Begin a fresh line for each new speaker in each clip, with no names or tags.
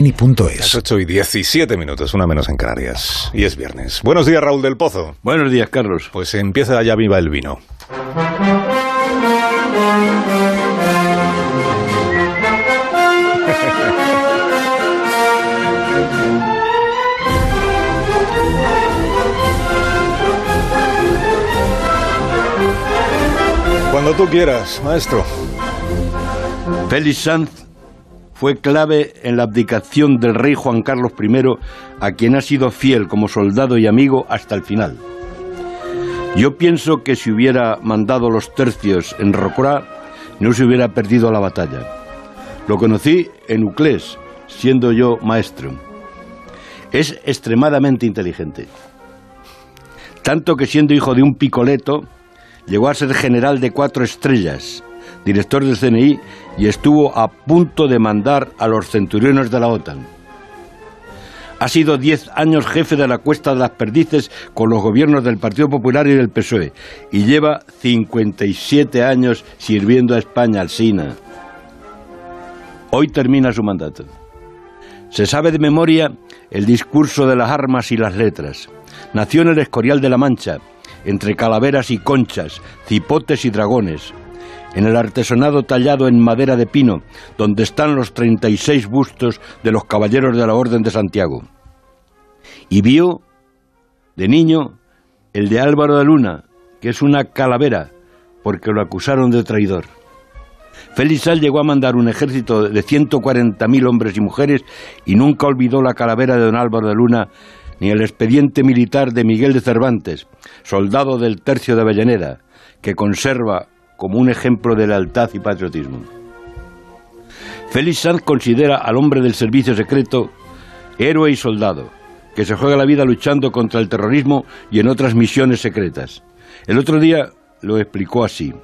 Las 8 y 17 minutos, una menos en Canarias. Y es viernes. Buenos días, Raúl del Pozo.
Buenos días, Carlos.
Pues empieza ya viva el vino. Cuando tú quieras, maestro.
Félix Sanz fue clave en la abdicación del rey Juan Carlos I, a quien ha sido fiel como soldado y amigo hasta el final. Yo pienso que si hubiera mandado los tercios en Rocroi, no se hubiera perdido la batalla. Lo conocí en Uclés, siendo yo maestro. Es extremadamente inteligente. Tanto que siendo hijo de un picoleto, llegó a ser general de cuatro estrellas director del CNI, y estuvo a punto de mandar a los centuriones de la OTAN. Ha sido diez años jefe de la Cuesta de las Perdices con los gobiernos del Partido Popular y del PSOE y lleva 57 años sirviendo a España al SINA. Hoy termina su mandato. Se sabe de memoria el discurso de las armas y las letras. Nació en el Escorial de la Mancha, entre calaveras y conchas, cipotes y dragones en el artesonado tallado en madera de pino, donde están los 36 bustos de los caballeros de la Orden de Santiago. Y vio, de niño, el de Álvaro de Luna, que es una calavera, porque lo acusaron de traidor. Félix llegó a mandar un ejército de 140.000 hombres y mujeres y nunca olvidó la calavera de don Álvaro de Luna ni el expediente militar de Miguel de Cervantes, soldado del tercio de Avellaneda, que conserva como un ejemplo de lealtad y patriotismo. Félix Sanz considera al hombre del servicio secreto héroe y soldado, que se juega la vida luchando contra el terrorismo y en otras misiones secretas. El otro día lo explicó así.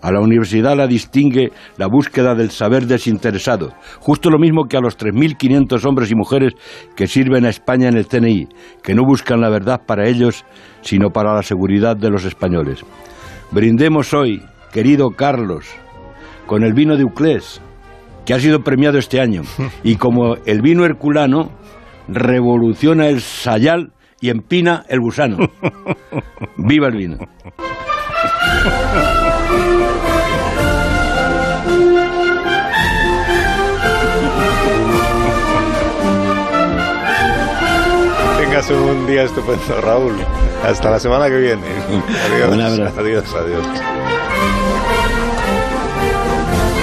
A la universidad la distingue la búsqueda del saber desinteresado, justo lo mismo que a los 3.500 hombres y mujeres que sirven a España en el CNI, que no buscan la verdad para ellos, sino para la seguridad de los españoles. Brindemos hoy querido Carlos, con el vino de Uclés, que ha sido premiado este año. Y como el vino herculano revoluciona el sayal y empina el gusano. ¡Viva el vino!
Tengas un día estupendo, Raúl. Hasta la semana que viene. Adiós. Un abrazo. Adiós, adiós.